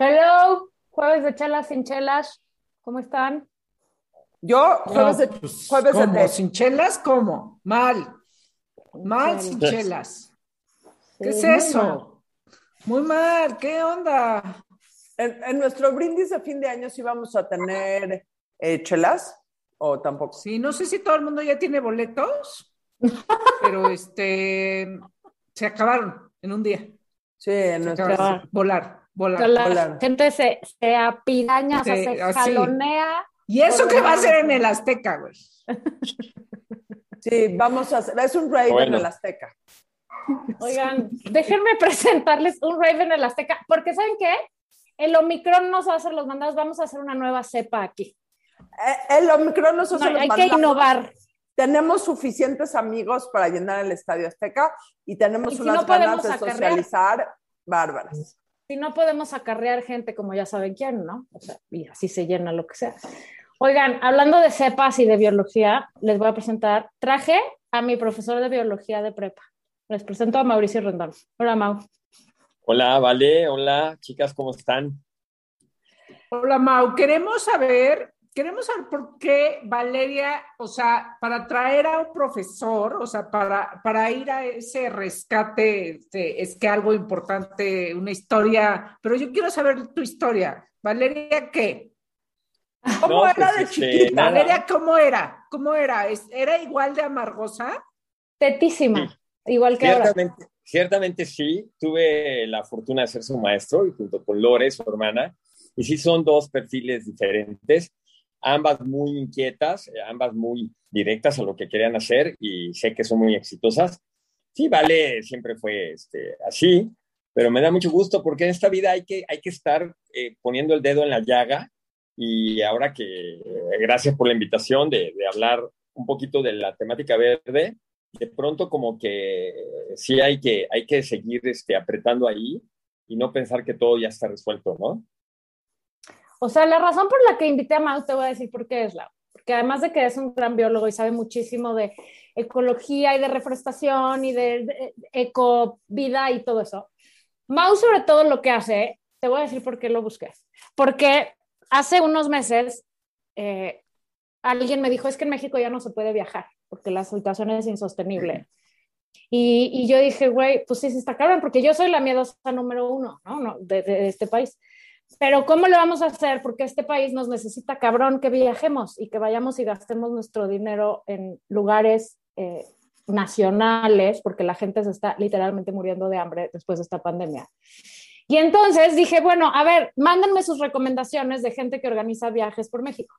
Hello, jueves de chelas sin chelas. ¿Cómo están? Yo, jueves de, pues, jueves de ¿cómo? té. ¿Sin chelas? ¿Cómo? Mal. Mal sin chelas. chelas. ¿Qué Sí, es muy eso? Muy mal. ¿Qué onda? En, en nuestro brindis de fin de año sí vamos a tener eh, chelas o tampoco. Sí, no sé si todo el mundo ya tiene boletos, pero este se acabaron en un día. Sí, en Se nuestro. acabaron. acabaron. Volar, volar. Que la gente se, se apiraña, o sea, se así. jalonea. ¿Y eso qué va a ser en el Azteca, güey? Sí, vamos a hacer. Es un rave Bueno. en el Azteca. Oigan, déjenme presentarles un rave en el Azteca, porque ¿saben qué? El Omicron nos va a hacer los mandados, vamos a hacer una nueva cepa aquí. Eh, el Omicron nos hace No, los hay que mandados. innovar. Tenemos suficientes amigos para llenar el Estadio Azteca y tenemos Y si unas no ganas de acarrear. socializar bárbaras. Si no podemos acarrear gente como ya saben quién, ¿no? O sea, y así se llena lo que sea. Oigan, hablando de cepas y de biología, les voy a presentar, traje a mi profesor de biología de prepa. Les presento a Mauricio Rendón. Hola, Mau. Hola, Vale, hola, chicas, ¿cómo están? Hola, Mau. Queremos saber, queremos saber por qué Valeria, o sea, para traer a un profesor, o sea, para, para ir a ese rescate, este, es que algo importante, una historia, pero yo quiero saber tu historia. Valeria, ¿qué? ¿Cómo No, era pues, de este, chiquita? nada. Valeria, ¿cómo era? ¿Cómo era? ¿Es- ¿Era igual de amargosa? Tetísima, igual que ahora. Ciertamente, ciertamente sí, tuve la fortuna de ser su maestro y junto con Lore, su hermana, y sí son dos perfiles diferentes, ambas muy inquietas, eh, ambas muy directas a lo que querían hacer y sé que son muy exitosas. Sí, Vale siempre fue este, así, pero me da mucho gusto porque en esta vida hay que, hay que estar eh, poniendo el dedo en la llaga y ahora que, eh, gracias por la invitación de, hablar un poquito de la temática verde, de pronto como que sí hay que, hay que seguir este, apretando ahí y no pensar que todo ya está resuelto, ¿no? O sea, la razón por la que invité a Mau, te voy a decir por qué es la. Porque además de que es un gran biólogo y sabe muchísimo de ecología y de reforestación y de, de eco vida y todo eso, Mau, sobre todo lo que hace, te voy a decir por qué lo busqué. Porque hace unos meses eh, alguien me dijo: es que en México ya no se puede viajar porque la situación es insostenible. Y, y yo dije, güey, pues sí, sí está cabrón, porque yo soy la miedosa número uno, ¿no? no de, de este país. Pero ¿cómo le vamos a hacer? Porque este país nos necesita cabrón que viajemos y que vayamos y gastemos nuestro dinero en lugares eh, nacionales, porque la gente se está literalmente muriendo de hambre después de esta pandemia. Y entonces dije, bueno, a ver, mándenme sus recomendaciones de gente que organiza viajes por México.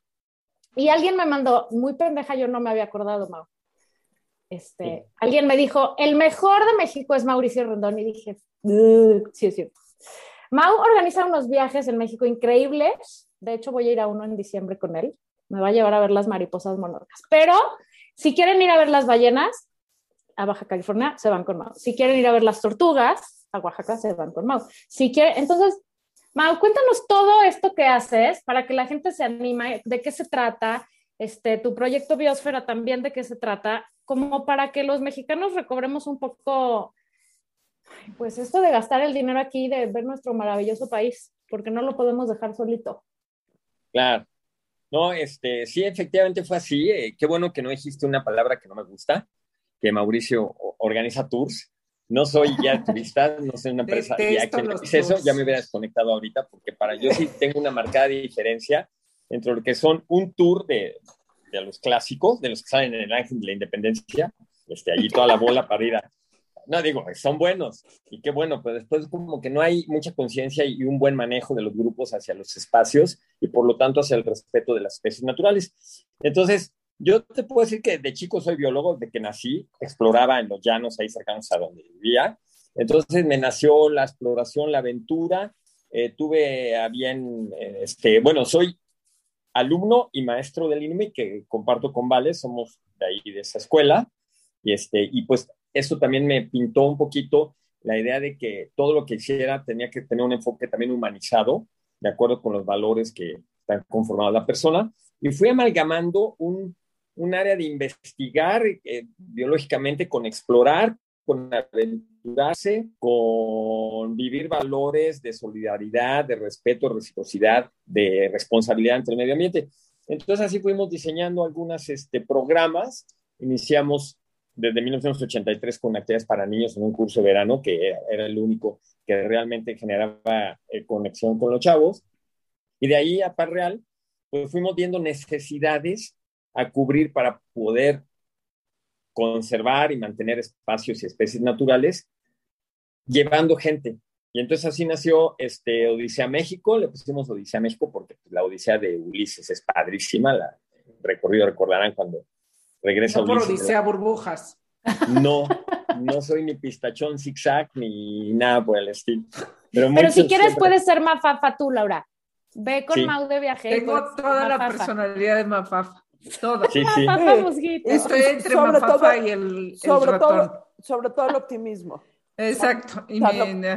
Y alguien me mandó, muy pendeja, yo no me había acordado, Mau. Este. Alguien me dijo, el mejor de México es Mauricio Rendón. Y dije, "Ugh, sí, es cierto. Mau organiza unos viajes en México increíbles. De hecho, voy a ir a uno en diciembre con él. Me va a llevar a ver las mariposas monarcas. Pero si quieren ir a ver las ballenas a Baja California, se van con Mau. Si quieren ir a ver las tortugas a Oaxaca, se van con Mau. Si quieren, entonces, Mau, cuéntanos todo esto que haces para que la gente se anime, de qué se trata, este, tu proyecto Biosfera también de qué se trata, como para que los mexicanos recobremos un poco, pues esto de gastar el dinero aquí, de ver nuestro maravilloso país, porque no lo podemos dejar solito. Claro. No, este, sí, efectivamente fue así. Eh, qué bueno que no dijiste una palabra que no me gusta, que Mauricio organiza tours. No soy ya turista, no soy una empresa. Ya Detesto que me los dices eso, ya me hubiera desconectado ahorita, porque para yo sí tengo una marcada diferencia entre lo que son un tour de, de los clásicos, de los que salen en el Ángel de la Independencia, este, allí toda la bola para ir a... No, digo, son buenos, y qué bueno, pero después como que no hay mucha conciencia y un buen manejo de los grupos hacia los espacios y por lo tanto hacia el respeto de las especies naturales. Entonces, yo te puedo decir que de chico soy biólogo, de que nací, exploraba en los llanos ahí cercanos a donde vivía. Entonces me nació la exploración, la aventura. Eh, tuve a bien, eh, este, bueno, soy alumno y maestro del INMI que comparto con Vale, somos de ahí de esa escuela. Y, este, y pues eso también me pintó un poquito la idea de que todo lo que hiciera tenía que tener un enfoque también humanizado, de acuerdo con los valores que están conformados la persona. Y fui amalgamando un, un área de investigar eh, biológicamente con explorar, con aventura aventurarse, con vivir valores de solidaridad, de respeto, reciprocidad, de responsabilidad entre el medio ambiente. Entonces así fuimos diseñando algunos este, programas. Iniciamos desde 1983 con actividades para niños en un curso de verano, que era el único que realmente generaba eh, conexión con los chavos. Y de ahí a Parreal, pues fuimos viendo necesidades a cubrir para poder conservar y mantener espacios y especies naturales, llevando gente. Y entonces así nació este, Odisea México, le pusimos Odisea México porque la Odisea de Ulises es padrísima, la recorrido recordarán cuando regresa no por Odisea Burbujas. No, no soy ni pistachón zigzag ni nada por el estilo. Pero, si quieres puedes ser Mafafa tú, Laura. Ve con Mau de viaje. Tengo toda la personalidad de Mafafa. Todo. Sí, sí. Estoy entre sobre Mafafa y el, sobre Todo, sobre todo el optimismo. Exacto.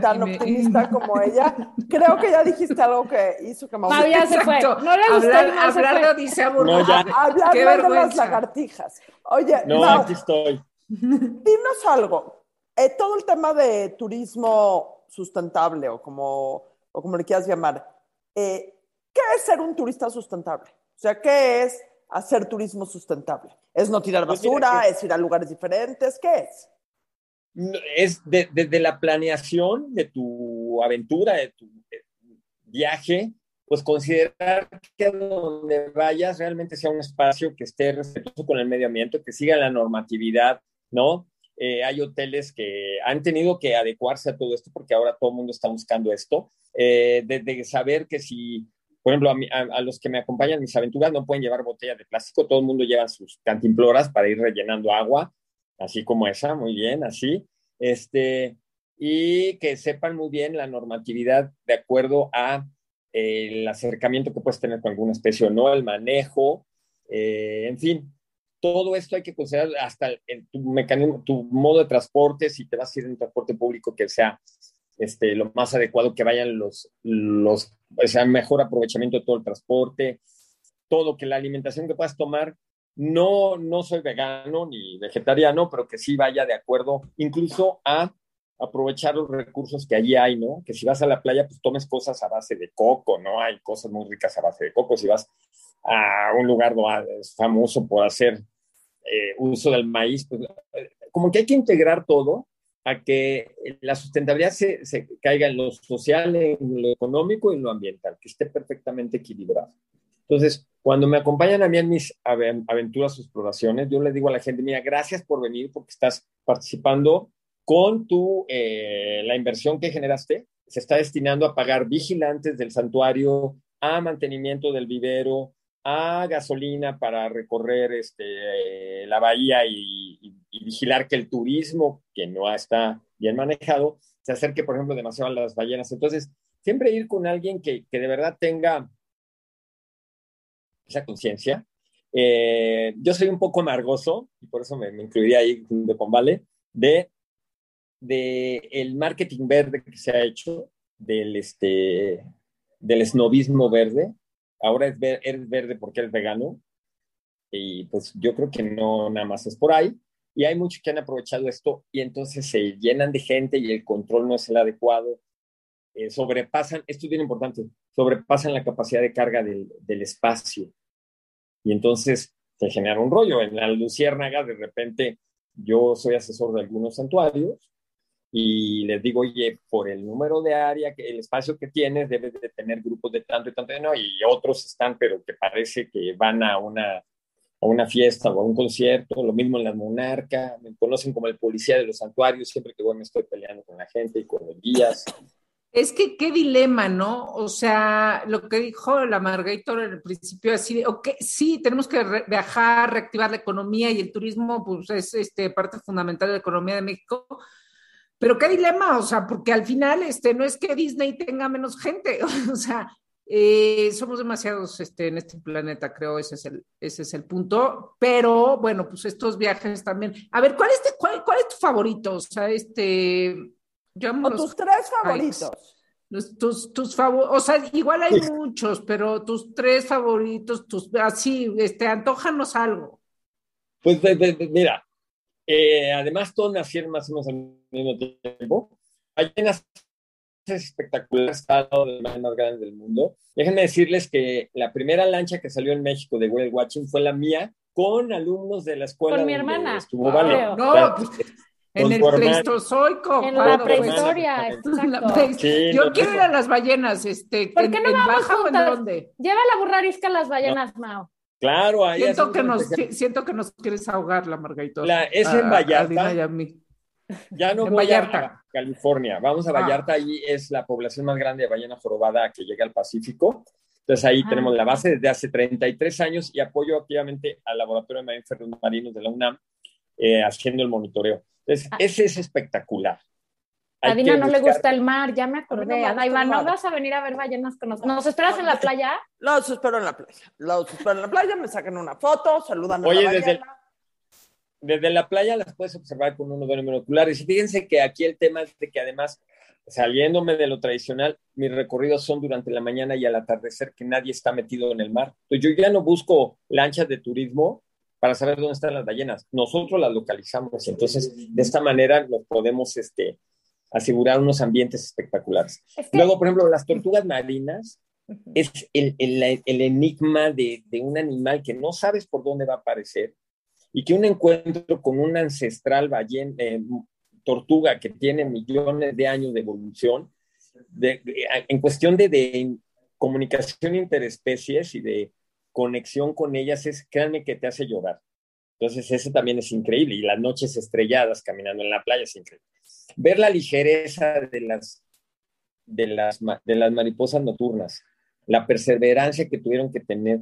tan, optimista como ella. Creo que ya dijiste algo que hizo que Mau ya se fue. No le gustó hablar, hablar de Odisea no, Hablar de las lagartijas. Oye, no, aquí estoy. Dinos algo. Eh, todo el tema de turismo sustentable o como, o como le quieras llamar, eh, ¿qué es ser un turista sustentable? O sea, ¿qué es hacer turismo sustentable? ¿Es no tirar pues basura? ¿Es ir a lugares diferentes? ¿Qué es? Es desde la planeación de tu aventura, de tu viaje, pues considerar que donde vayas realmente sea un espacio que esté respetuoso con el medio ambiente, que siga la normatividad, ¿no? Eh, hay hoteles que han tenido que adecuarse a todo esto porque ahora todo el mundo está buscando esto, eh, de, saber que si, por ejemplo, a, los que me acompañan en mis aventuras no pueden llevar botellas de plástico, todo el mundo lleva sus cantimploras para ir rellenando agua, así como esa, muy bien, así, este, y que sepan muy bien la normatividad de acuerdo a eh, el acercamiento que puedes tener con alguna especie o no, el manejo, en fin, todo esto hay que considerar hasta tu mecanismo, tu modo de transporte, si te vas a ir en transporte público que sea este, lo más adecuado, que vayan los, los, sea, mejor aprovechamiento de todo el transporte, todo, que la alimentación que puedas tomar, no, no soy vegano ni vegetariano, pero que sí vaya de acuerdo incluso a aprovechar los recursos que allí hay, ¿no? Que si vas a la playa, pues tomes cosas a base de coco, ¿no? Hay cosas muy ricas a base de coco. Si vas a un lugar famoso por hacer eh, uso del maíz, pues, como que hay que integrar todo a que la sustentabilidad se, se, caiga en lo social, en lo económico y en lo ambiental, que esté perfectamente equilibrado. Entonces, cuando me acompañan a mí en mis aventuras exploraciones, yo le digo a la gente, mira, gracias por venir porque estás participando con tu, eh, la inversión que generaste, se está destinando a pagar vigilantes del santuario, a mantenimiento del vivero, a gasolina para recorrer este, la bahía y, vigilar que el turismo, que no está bien manejado, se acerque, por ejemplo, demasiado a las ballenas. Entonces, siempre ir con alguien que, de verdad tenga esa conciencia. Eh, yo soy un poco amargoso, y por eso me, incluiría ahí de con Vale, de, de el marketing verde que se ha hecho, del, este, del snobismo verde, ahora es eres verde porque eres vegano. Y pues yo creo que no nada más es por ahí. Y hay muchos que han aprovechado esto y entonces se llenan de gente y el control no es el adecuado. Eh, sobrepasan, esto es bien importante, sobrepasan la capacidad de carga del, del espacio. Y entonces se genera un rollo. En la Luciérnaga, de repente, yo soy asesor de algunos santuarios y les digo, oye, por el número de área, que el espacio que tienes, debes de tener grupos de tanto y tanto, no, y otros están, pero que parece que van a una, a una fiesta o a un concierto, lo mismo en la monarca, me conocen como el policía de los santuarios, siempre que voy me estoy peleando con la gente y con los guías. Es que qué dilema, ¿no? O sea, lo que dijo la Margator en el principio, así de, ok, sí, tenemos que viajar, reactivar la economía y el turismo, pues es este, parte fundamental de la economía de México, pero qué dilema, o sea, porque al final este, no es que Disney tenga menos gente, o sea, eh, somos demasiados este, en este planeta, creo, ese es, el, ese es el punto. Pero bueno, pues estos viajes también. A ver, ¿cuál es, cuál, cuál es tu favorito? O sea, este. O tus tres favoritos. tus, tus favoritos, o sea, igual hay muchos, pero tus tres favoritos, tus así, este, antojanos algo. Pues mira, eh, además todos nacieron más o menos al mismo tiempo. Ballenas es espectacular, está al lado de las más grandes del mundo. Déjenme decirles que la primera lancha que salió en México de Whale Watching fue la mía con alumnos de la escuela. Con mi hermana. estuvo Vale. No, Claro, pues, en el pleistozoico. En la pues. prehistoria, exacto. Sí, Yo no, quiero no. ir a las ballenas, este, ¿Por qué no en vamos baja o en dónde? Lleva la burrarisca a las ballenas, Mao. Claro, ahí Siento que, nos, siento que nos quieres ahogar, la Margarita. La- es en A- Vallarta. Y a mí. Ya no En voy a- Vallarta. a California, vamos a Ah. Vallarta, ahí es la población más grande de ballena jorobada que llega al Pacífico. Entonces ahí Ah. tenemos la base desde hace 33 años y apoyo activamente al Laboratorio de Mamíferos Marinos de la UNAM eh, haciendo el monitoreo. Entonces, Ah. ese es espectacular. Hay A Dina no le gusta el mar, ya me A acordé. el ¿no vas a venir a ver ballenas con nosotros? ¿Nos esperas en la playa? Los espero en la playa. Los espero en la playa, me sacan una foto, saludan a Oye, la desde el- desde la playa las puedes observar con unos binoculares. Y fíjense que aquí el tema es de que además, saliéndome de lo tradicional, mis recorridos son durante la mañana y al atardecer, que nadie está metido en el mar. Entonces yo ya no busco lanchas de turismo para saber dónde están las ballenas. Nosotros las localizamos. Entonces, de esta manera nos podemos este, asegurar unos ambientes espectaculares. Es que- Luego, por ejemplo, las tortugas marinas es el, el- el enigma de, de un animal que no sabes por dónde va a aparecer y que un encuentro con una ancestral ballena, eh, tortuga que tiene millones de años de evolución, de- de- en cuestión de, de comunicación interespecies y de conexión con ellas, es, créanme que te hace llorar. Entonces, eso también es increíble. Y las noches estrelladas caminando en la playa es increíble. Ver la ligereza de las, de las, de las mariposas nocturnas, la perseverancia que tuvieron que tener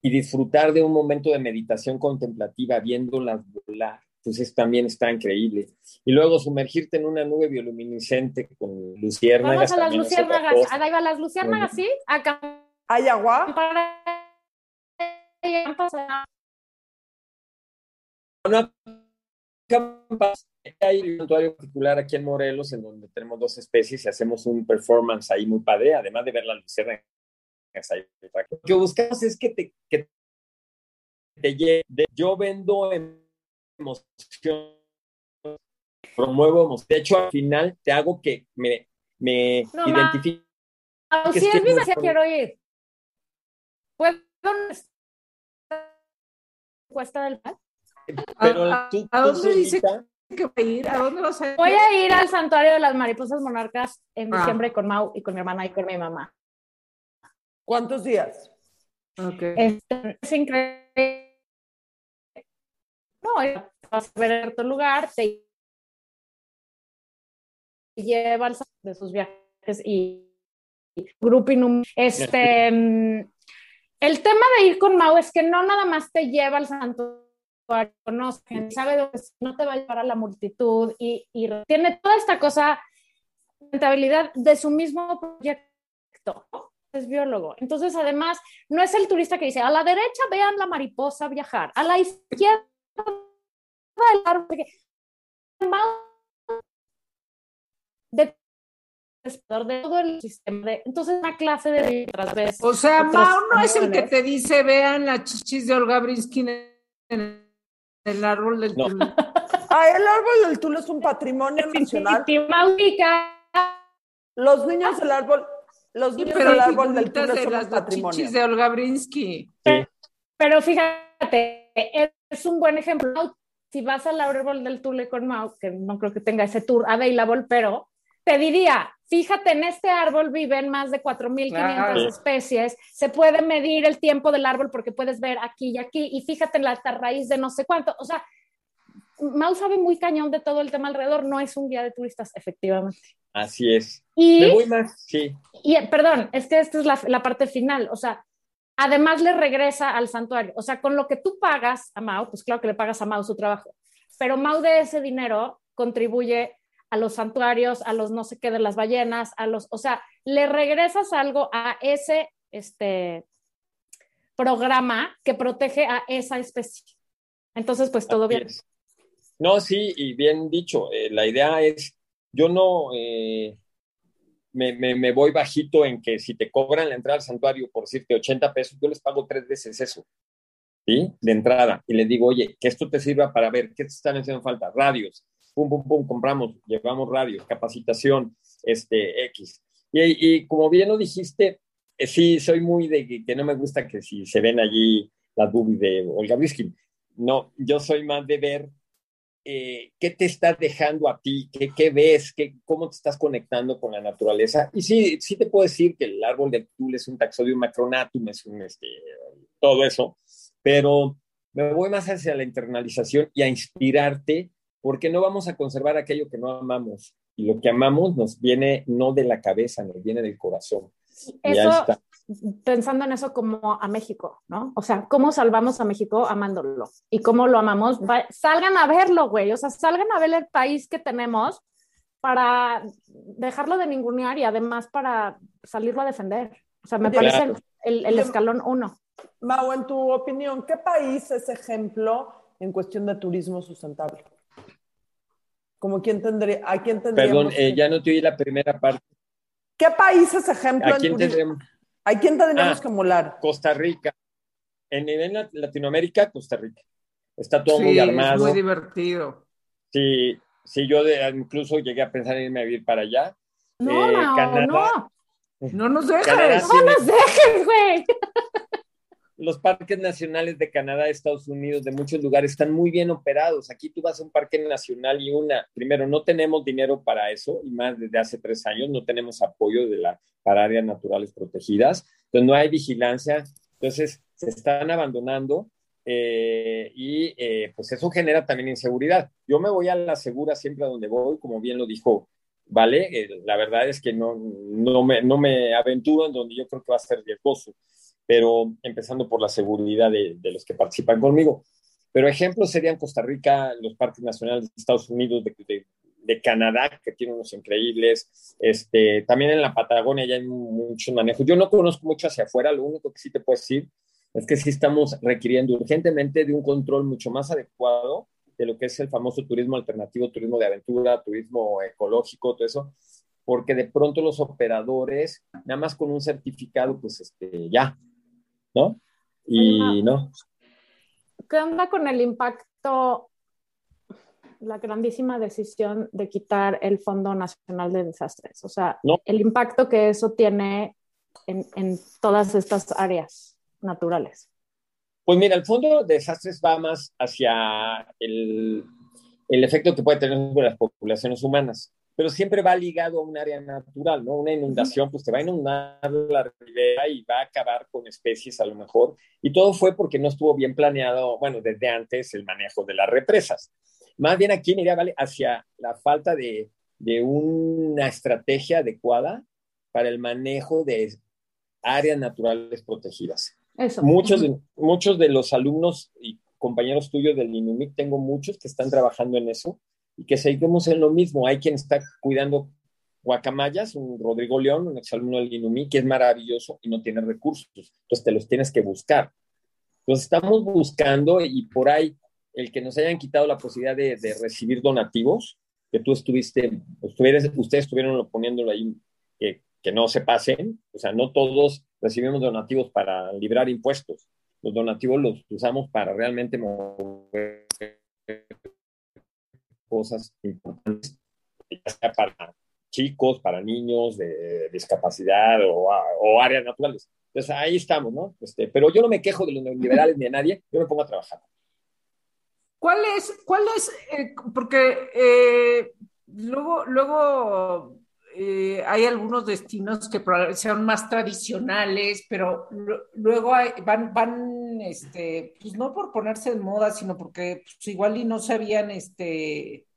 y disfrutar de un momento de meditación contemplativa viéndolas volar, entonces también está increíble. Y luego sumergirte en una nube bioluminiscente con luciérnagas. Vamos a las luciérnagas. cosa. Adaiva, las luciérnagas, ¿sí? Acá. ¿Hay agua? Hay un santuario particular aquí en Morelos en donde tenemos dos especies y hacemos un performance ahí muy padre, además de ver las luciérnagas. Lo que buscamos es que te, que te lleve. Yo vendo emoción, promuevo emoción. De hecho, al final te hago que me, me No, identifique. Que Si es muy- quiero ir. ¿Puedo? ¿Cuesta del mar? Pero ¿A- tú, a tú dónde dice solita- ¿Qué va a ir? ¿A dónde vas a ir? Voy a ir al santuario de las mariposas monarcas en Ah. diciembre con Mau y con mi hermana y con mi mamá. ¿Cuántos días? Ok. Este, es increíble. No, vas a ver otro lugar, te lleva al de sus viajes y, y grupo inum- Este, el tema de ir con Mau es que no nada más te lleva al santuario, conoce, sabe dónde no te va a llevar a la multitud y, y tiene toda esta cosa, rentabilidad de su mismo proyecto es biólogo. Entonces, además, no es el turista que dice, a la derecha vean la mariposa viajar, a la izquierda el árbol. De, de todo el sistema. De, entonces, una clase de tras vez. O sea, Mao no es el que te dice, vean las chichis de Olga Brinsky en el árbol del No. Tule". Ah, el árbol del Tule es un patrimonio nacional. Los niños del árbol, los Sí, niños pero del árbol del Tule de son las patrimonio. chichis de Olga Brinsky. Pero fíjate, es un buen ejemplo. Si vas al árbol del Tule con Mau, que no creo que tenga ese tour available, pero te diría, fíjate, en este árbol viven más de 4.500 Claro. especies, se puede medir el tiempo del árbol porque puedes ver aquí y aquí, y fíjate en la raíz de no sé cuánto. O sea, Mau sabe muy cañón de todo el tema alrededor, no es un guía de turistas, efectivamente. Así es. Y Me voy más, sí. y eh, perdón, es que esta es la, la parte final, o sea, además le regresa al santuario, o sea, con lo que tú pagas a Mau, pues claro que le pagas a Mau su trabajo, pero Mau de ese dinero contribuye a los santuarios, a los no sé qué de las ballenas, a los, o sea, le regresas algo a ese este programa que protege a esa especie. Entonces, pues todo Así bien. es. No, sí, y bien dicho. eh, la idea es, yo no eh, me, me- me voy bajito en que si te cobran la entrada al santuario por decirte 80 pesos, yo les pago tres veces eso. ¿sí? De entrada. Y le digo, oye, que esto te sirva para ver qué te están haciendo falta. Radios, pum, pum, pum, compramos, llevamos radios, capacitación, este, X. Y, como bien lo dijiste, eh, sí, soy muy de que, que, no me gusta que si se ven allí las boobies de Olga Briskin. No, yo soy más de ver eh, qué te está dejando a ti, qué, qué ves, qué, cómo te estás conectando con la naturaleza. Y sí, sí te puedo decir que el árbol de Tul es un taxodium macronatum, es un, este, todo eso, pero me voy más hacia la internalización y a inspirarte, porque no vamos a conservar aquello que no amamos. Y lo que amamos nos viene no de la cabeza, nos viene del corazón. Eso, pensando en eso como a México, ¿no? O sea, ¿cómo salvamos a México amándolo? ¿Y cómo lo amamos? salgan a verlo, güey. O sea, salgan a ver el país que tenemos para dejarlo de ningunear y además para salirlo a defender. O sea, me parece el, el, el, escalón uno. Mau, en tu opinión, ¿qué país es ejemplo en cuestión de turismo sustentable? Como quién tendría, ¿a quién tendríamos? Perdón, eh, ya no te oí la primera parte. ¿Qué país es ejemplo? ¿A quién tendremos? ¿A quién tendríamos ah, que molar? Costa Rica. En nivel Latinoamérica, Costa Rica. Está todo muy armado. Es muy divertido. Sí, sí, yo de, incluso llegué a pensar en irme a vivir para allá. No, eh, no, Canadá, no. No nos dejes. no nos dejes, güey los parques nacionales de Canadá, Estados Unidos, de muchos lugares están muy bien operados. Aquí tú vas a un parque nacional y una, primero, no tenemos dinero para eso, y más desde hace tres años, no tenemos apoyo de la, para áreas naturales protegidas, entonces no hay vigilancia, entonces se están abandonando eh, y eh, pues eso genera también inseguridad. Yo me voy a la segura siempre a donde voy, como bien lo dijo Vale, eh, la verdad es que no, no, me, no me aventuro en donde yo creo que va a ser riesgoso pero empezando por la seguridad de, de los que participan conmigo. Pero ejemplos serían Costa Rica, los parques nacionales de Estados Unidos, de, de, de, Canadá, que tienen unos increíbles. Este, también en la Patagonia ya hay muchos manejos. Yo no conozco mucho hacia afuera, lo único que sí te puedo decir es que sí estamos requiriendo urgentemente de un control mucho más adecuado de lo que es el famoso turismo alternativo, turismo de aventura, turismo ecológico, todo eso, porque de pronto los operadores, nada más con un certificado, pues este, ya, ¿no? Y no. ¿Qué onda con el impacto, la grandísima decisión de quitar el Fondo Nacional de Desastres? O sea, el impacto que eso tiene en, en, todas estas áreas naturales. Pues mira, el Fondo de Desastres va más hacia el, el efecto que puede tener sobre las poblaciones humanas pero siempre va ligado a un área natural, ¿no? Una inundación, pues te va a inundar la ribera y va a acabar con especies a lo mejor. Y todo fue porque no estuvo bien planeado, bueno, desde antes el manejo de las represas. Más bien aquí iría, ¿vale? Hacia la falta de, de una estrategia adecuada para el manejo de áreas naturales protegidas. Eso. Muchos, de, muchos de los alumnos y compañeros tuyos del INUMIC, tengo muchos que están trabajando en eso y que seguimos en lo mismo. Hay quien está cuidando guacamayas, un Rodrigo León, un exalumno del INUMI, que es maravilloso y no tiene recursos. Entonces te los tienes que buscar. Entonces estamos buscando y por ahí el que nos hayan quitado la posibilidad de, de recibir donativos, que tú estuviste, ustedes estuvieron poniéndolo ahí, que, que no se pasen, o sea, no todos recibimos donativos para librar impuestos. Los donativos los usamos para realmente mover cosas importantes, ya sea para chicos, para niños de discapacidad o, áreas naturales. Entonces ahí estamos, ¿no? Este, pero yo no me quejo de los neoliberales ni de nadie, yo me pongo a trabajar. ¿Cuál es, cuál es, eh, porque eh, luego, luego eh, hay algunos destinos que sean más tradicionales, pero luego hay, van, van, este, pues no por ponerse de moda, sino porque pues, igual y no sabían, este,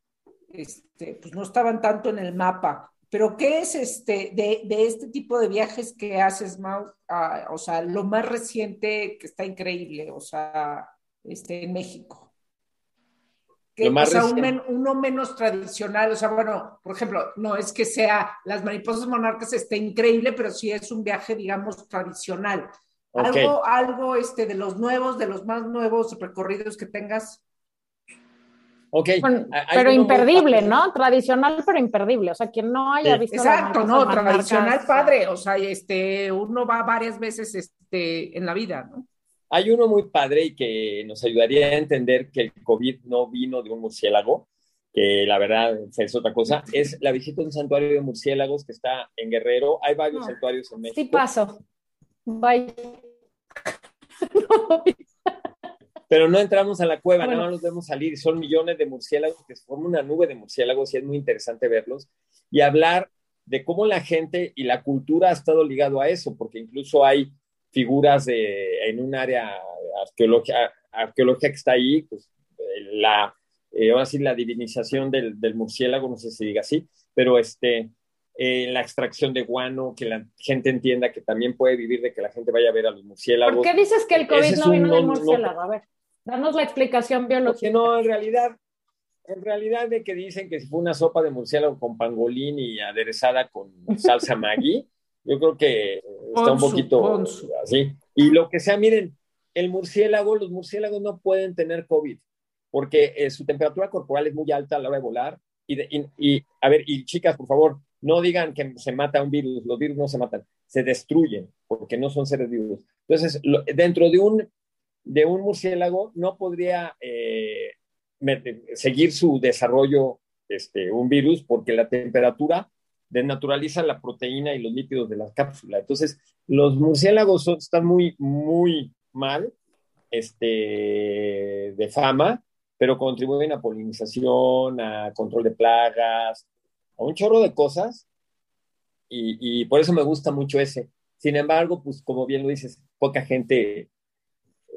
este, pues no estaban tanto en el mapa. Pero ¿qué es este de, de este tipo de viajes que haces, Mau? Ah, o sea, lo más reciente que está increíble, o sea, este, en México que, o sea, un men, uno menos tradicional, o sea, bueno, por ejemplo, no es que sea las mariposas monarcas esté increíble, pero sí es un viaje, digamos, tradicional. Okay. Algo, algo este, de los nuevos, de los más nuevos recorridos que tengas. Ok. Bueno, pero imperdible, ¿no? Tradicional, pero imperdible. O sea, quien no haya visto. Exacto, no, tradicional padre. O sea, este, uno va varias veces este, en la vida, ¿no? Hay uno muy padre y que nos ayudaría a entender que el COVID no vino de un murciélago, que la verdad es otra cosa, es la visita a un santuario de murciélagos que está en Guerrero. Hay varios santuarios en México. Sí paso. Bye. Pero no entramos a la cueva, nada más los vemos salir. Son millones de murciélagos que se forman una nube de murciélagos y es muy interesante verlos y hablar de cómo la gente y la cultura ha estado ligado a eso, porque incluso hay figuras de, en un área arqueológica, arqueológica que está ahí, pues la, eh, ahora sí, la divinización del, del, murciélago, no sé si diga así, pero este, eh, la extracción de guano, que la gente entienda que también puede vivir de que la gente vaya a ver a los murciélagos. ¿Por qué dices que el COVID no vino del murciélago? a ver, danos la explicación biológica. no, en realidad, en realidad de que dicen que fue una sopa de murciélago con pangolín y aderezada con salsa Maggi, yo creo que está un poquito así. Y lo que sea, miren, el murciélago, los murciélagos no pueden tener COVID porque eh, su temperatura corporal es muy alta a la hora de volar. Y, y, a ver, y chicas, por favor, no digan que se mata un virus, los virus no se matan, se destruyen porque no son seres vivos. Entonces, dentro de un, de un murciélago no podría eh, seguir su desarrollo este, un virus porque la temperatura desnaturaliza la proteína y los lípidos de la cápsula. Entonces, los murciélagos están muy, muy mal este, de fama, pero contribuyen a polinización, a control de plagas, a un chorro de cosas, y, y por eso me gusta mucho ese. Sin embargo, pues como bien lo dices, poca gente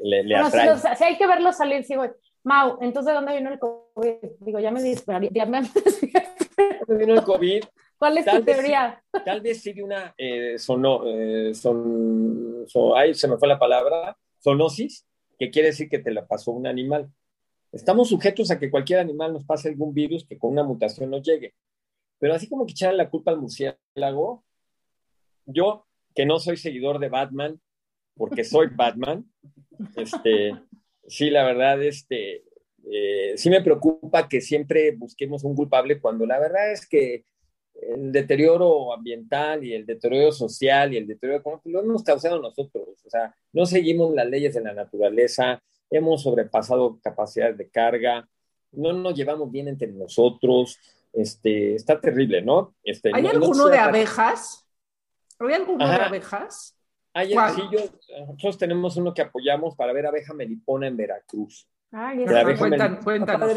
le, le atrae. Si, si, hay que verlo salir, sí, güey. Mau, entonces, ¿de dónde vino el COVID? Digo, ya me dispararía. Ya me... vino el COVID? ¿Cuál es tal tu teoría? Vez, tal vez sigue una eh, sono, eh, son, son, ay, se me fue la palabra, zoonosis, que quiere decir que te la pasó un animal. Estamos sujetos a que cualquier animal nos pase algún virus que con una mutación nos llegue. Pero así como que echarle la culpa al murciélago, yo, que no soy seguidor de Batman, porque soy Batman, este, sí, la verdad, este, eh, sí me preocupa que siempre busquemos un culpable cuando la verdad es que el deterioro ambiental y el deterioro social y el deterioro económico lo hemos causado nosotros. O sea, no seguimos las leyes de la naturaleza, hemos sobrepasado capacidades de carga, no nos llevamos bien entre nosotros. Este, está terrible, ¿no? Este, ¿Hay no, alguno no de abejas? ¿Hay alguno Ajá. de abejas? Hay, sí, yo, nosotros tenemos uno que apoyamos para ver abeja melipona en Veracruz. Ay, la abeja cuentan, cuéntanos.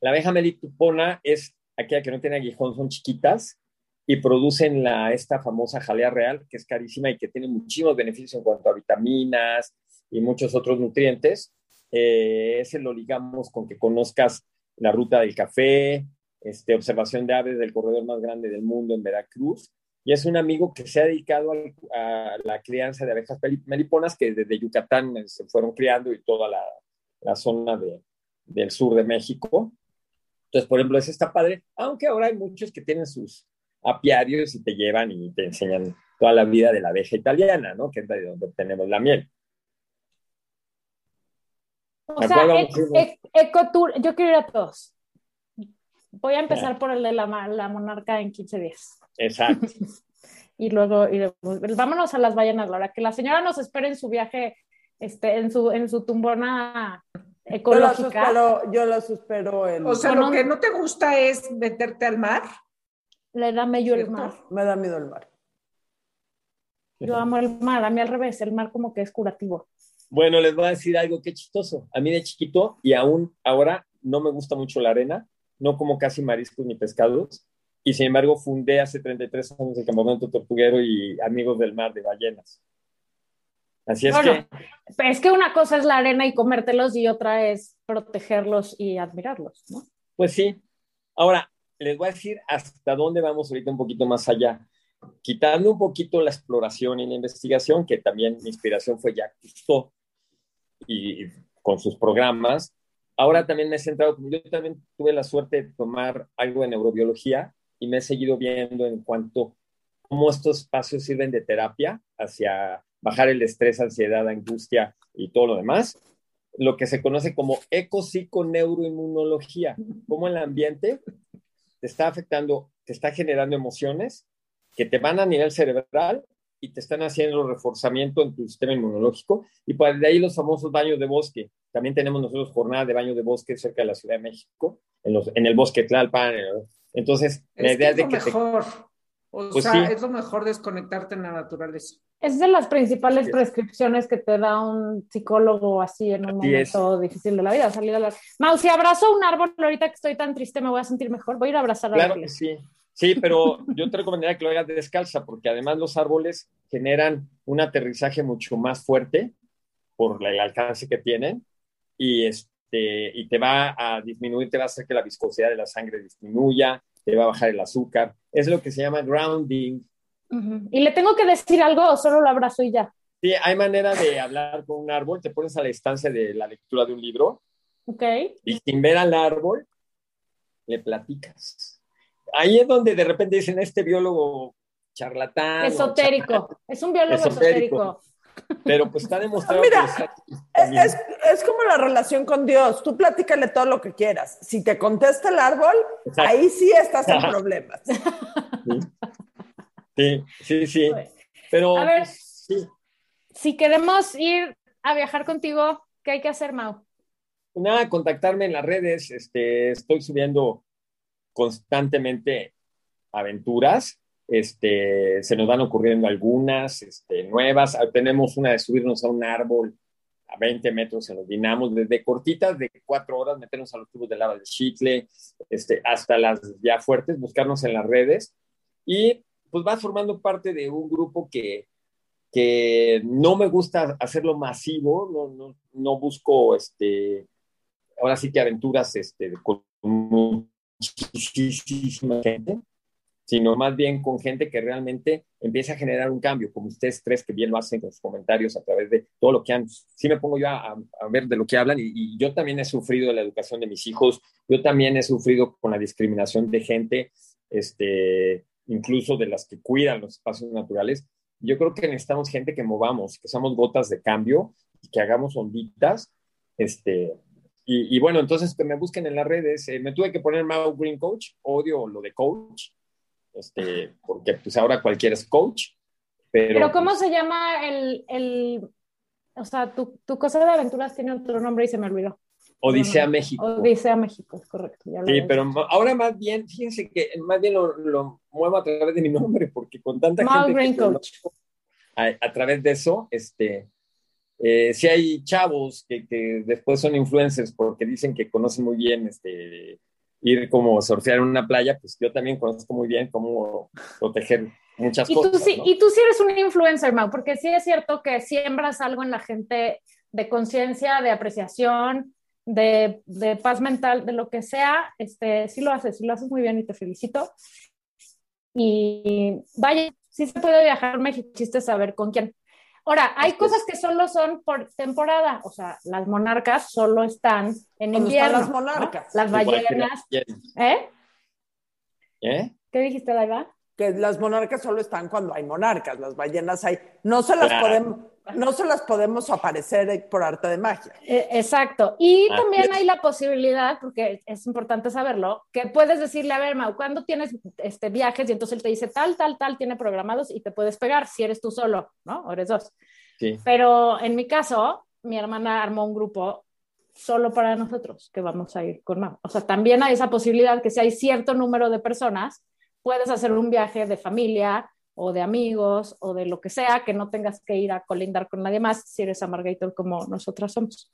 La abeja melipona es aquella que no tiene aguijón, son chiquitas y producen la, esta famosa jalea real, que es carísima y que tiene muchísimos beneficios en cuanto a vitaminas y muchos otros nutrientes. Eh, ese lo ligamos con que conozcas la ruta del café, este, observación de aves del corredor más grande del mundo en Veracruz. Y es un amigo que se ha dedicado a, a la crianza de abejas meliponas que desde Yucatán se fueron criando y toda la, la zona de, del sur de México. Entonces, por ejemplo, ese está padre, aunque ahora hay muchos que tienen sus apiarios y te llevan y te enseñan toda la vida de la abeja italiana, ¿no? Que es de donde tenemos la miel. O sea, ec ec ecotour, yo quiero ir a todos. Voy a empezar yeah. por el de la, la, monarca en 15 días. Exacto. y luego, y vámonos a las ballenas, Laura, que la señora nos espere en su viaje, este, en su, en su tumbona ecológica. Yo yo. O sea, lo que no te gusta es meterte al mar. Le da miedo el mar. Me da miedo el mar. Yo amo el mar, a mí al revés, el mar como que es curativo. Bueno, les voy a decir algo que chistoso. A mí de chiquito y aún ahora no me gusta mucho la arena, no como casi mariscos ni pescados, y sin embargo fundé hace 33 años el campamento tortuguero y amigos del mar de ballenas. Así es bueno, que... Es que una cosa es la arena y comértelos y otra es protegerlos y admirarlos, ¿no? Pues sí. Ahora, les voy a decir hasta dónde vamos ahorita un poquito más allá. Quitando un poquito la exploración y la investigación, que también mi inspiración fue Jacques Cousteau y con sus programas. Ahora también me he centrado, yo también tuve la suerte de tomar algo de neurobiología y me he seguido viendo en cuanto cómo estos espacios sirven de terapia hacia bajar el estrés, ansiedad, angustia y todo lo demás, lo que se conoce como ecopsiconeuroinmunología, cómo el ambiente te está afectando, te está generando emociones que te van a nivel cerebral y te están haciendo reforzamiento en tu sistema inmunológico. Y pues de ahí los famosos baños de bosque. También tenemos nosotros jornada de baño de bosque cerca de la Ciudad de México, en, los, en el bosque Tlalpan. Entonces, la idea es de que... Mejor. O pues sea, es lo mejor desconectarte en la naturaleza. Es de las principales prescripciones que te da un psicólogo así en un momento difícil de la vida, salir a la... Mau, si abrazo un árbol ahorita que estoy tan triste, me voy a sentir mejor. Voy a ir a abrazar Claro que sí. Sí, pero yo te recomendaría que lo hagas descalza, porque además los árboles generan un aterrizaje mucho más fuerte por el alcance que tienen y, este, y te va a disminuir, te va a hacer que la viscosidad de la sangre disminuya, te va a bajar el azúcar. Es lo que se llama grounding. ¿Y le tengo que decir algo o solo lo abrazo y ya? Sí, hay manera de hablar con un árbol, te pones a la distancia de la lectura de un libro. Ok. Y sin ver al árbol, le platicas ahí es donde de repente dicen este biólogo charlatán. Esotérico, es un biólogo esotérico. Pero pues está demostrado Mira, es, como la relación con Dios. Tú platícale todo lo que quieras. Si te contesta el árbol, ahí sí estás en problemas. Sí, sí, sí. Pero, a ver, pues, si queremos ir a viajar contigo, ¿qué hay que hacer, Mau? Nada, contactarme en las redes. Este, estoy subiendo constantemente aventuras. Este, se nos van ocurriendo algunas este, nuevas. Ah, tenemos una de subirnos a un árbol a 20 metros en los dinamos, desde cortitas de cuatro horas, meternos a los tubos de lava de chicle, este, hasta las ya fuertes, buscarnos en las redes. Y pues vas formando parte de un grupo que, que no me gusta hacerlo masivo, no, no, no busco, este, ahora sí que aventuras este, con muchísima gente, sino más bien con gente que realmente empieza a generar un cambio, como ustedes tres que bien lo hacen con sus comentarios a través de todo lo que han, sí me pongo yo a, ver de lo que hablan y, y, yo también he sufrido la educación de mis hijos, yo también he sufrido con la discriminación de gente, este, incluso de las que cuidan los espacios naturales. Yo creo que necesitamos gente que movamos, que seamos gotas de cambio y que hagamos onditas, este, y, bueno, entonces que me busquen en las redes. Eh, me tuve que poner Mau Green Coach, odio lo de coach, este, porque pues ahora cualquiera es coach. Pero, pero ¿cómo pues se llama el, el o sea, tu, tu, cosa de aventuras tiene otro nombre y se me olvidó. Odisea México. Odisea México, es correcto. sí, pero ahora más bien, fíjense que más bien lo, lo, muevo a través de mi nombre, porque con tanta gente. Green Coach. A, a, través de eso, este, eh, si hay chavos que, que, después son influencers porque dicen que conocen muy bien este, ir como surfear en una playa, pues yo también conozco muy bien cómo proteger muchas y cosas. Tú sí, Y tú sí eres un influencer, Mau, porque sí es cierto que siembras algo en la gente de conciencia, de apreciación, de, de, paz mental, de lo que sea, este, sí lo haces, sí lo haces muy bien y te felicito. Y vaya, sí se puede viajar a México, chiste saber con quién. Ahora, hay cosas que solo son por temporada, o sea, las monarcas solo están en invierno. las monarcas? Las ballenas. ¿Eh? ¿Eh? ¿Qué dijiste, Daiva? Que las monarcas solo están cuando hay monarcas, las ballenas hay. No se las podemos, no se las podemos aparecer por arte de magia. Eh, exacto. Y también hay la posibilidad, porque es importante saberlo, que puedes decirle, a ver, Mau, ¿cuándo tienes este, viajes? Y entonces él te dice, tal, tal, tal, tiene programados y te puedes pegar si eres tú solo, ¿no? O eres dos. Sí. Pero en mi caso, mi hermana armó un grupo solo para nosotros que vamos a ir con Mau. O sea, también hay esa posibilidad que si hay cierto número de personas, puedes hacer un viaje de familia o de amigos o de lo que sea, que no tengas que ir a colindar con nadie más si eres amargator como nosotras somos.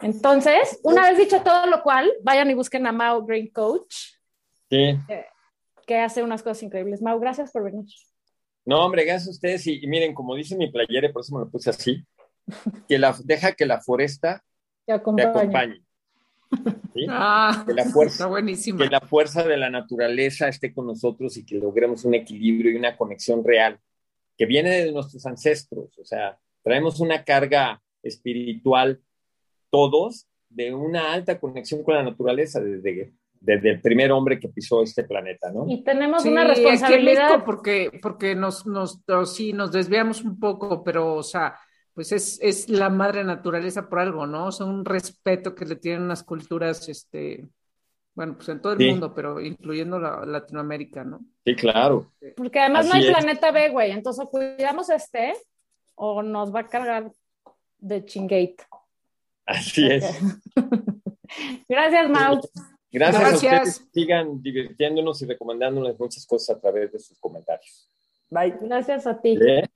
Entonces, una vez dicho todo lo cual, vayan y busquen a Mau Green Coach. Sí. Que, hace unas cosas increíbles. Mau, gracias por venir. No, hombre, gracias a ustedes. Y, miren, como dice mi playera, por eso me lo puse así, que la, deja que la foresta te acompañe. Ah, que, la fuerza, buenísima. que la fuerza de la naturaleza esté con nosotros y que logremos un equilibrio y una conexión real que viene de nuestros ancestros. O sea, traemos una carga espiritual todos de una alta conexión con la naturaleza desde, desde el primer hombre que pisó este planeta, ¿no? Y tenemos una responsabilidad. porque, porque nos, nos, sí, nos desviamos un poco, pero, o sea, pues es, es, la madre naturaleza por algo, ¿no? O sea, un respeto que le tienen las culturas, este, Bueno, pues en todo el Sí. mundo, pero incluyendo la, Latinoamérica, ¿no? Sí, claro. Porque además no hay es. planeta B, güey. Entonces, o cuidamos este o nos va a cargar de chingate. Así es. Gracias, Mau. Gracias, a Gracias. ustedes. Sigan divirtiéndonos y recomendándoles muchas cosas a través de sus comentarios. Bye. Gracias a ti. ¿Eh?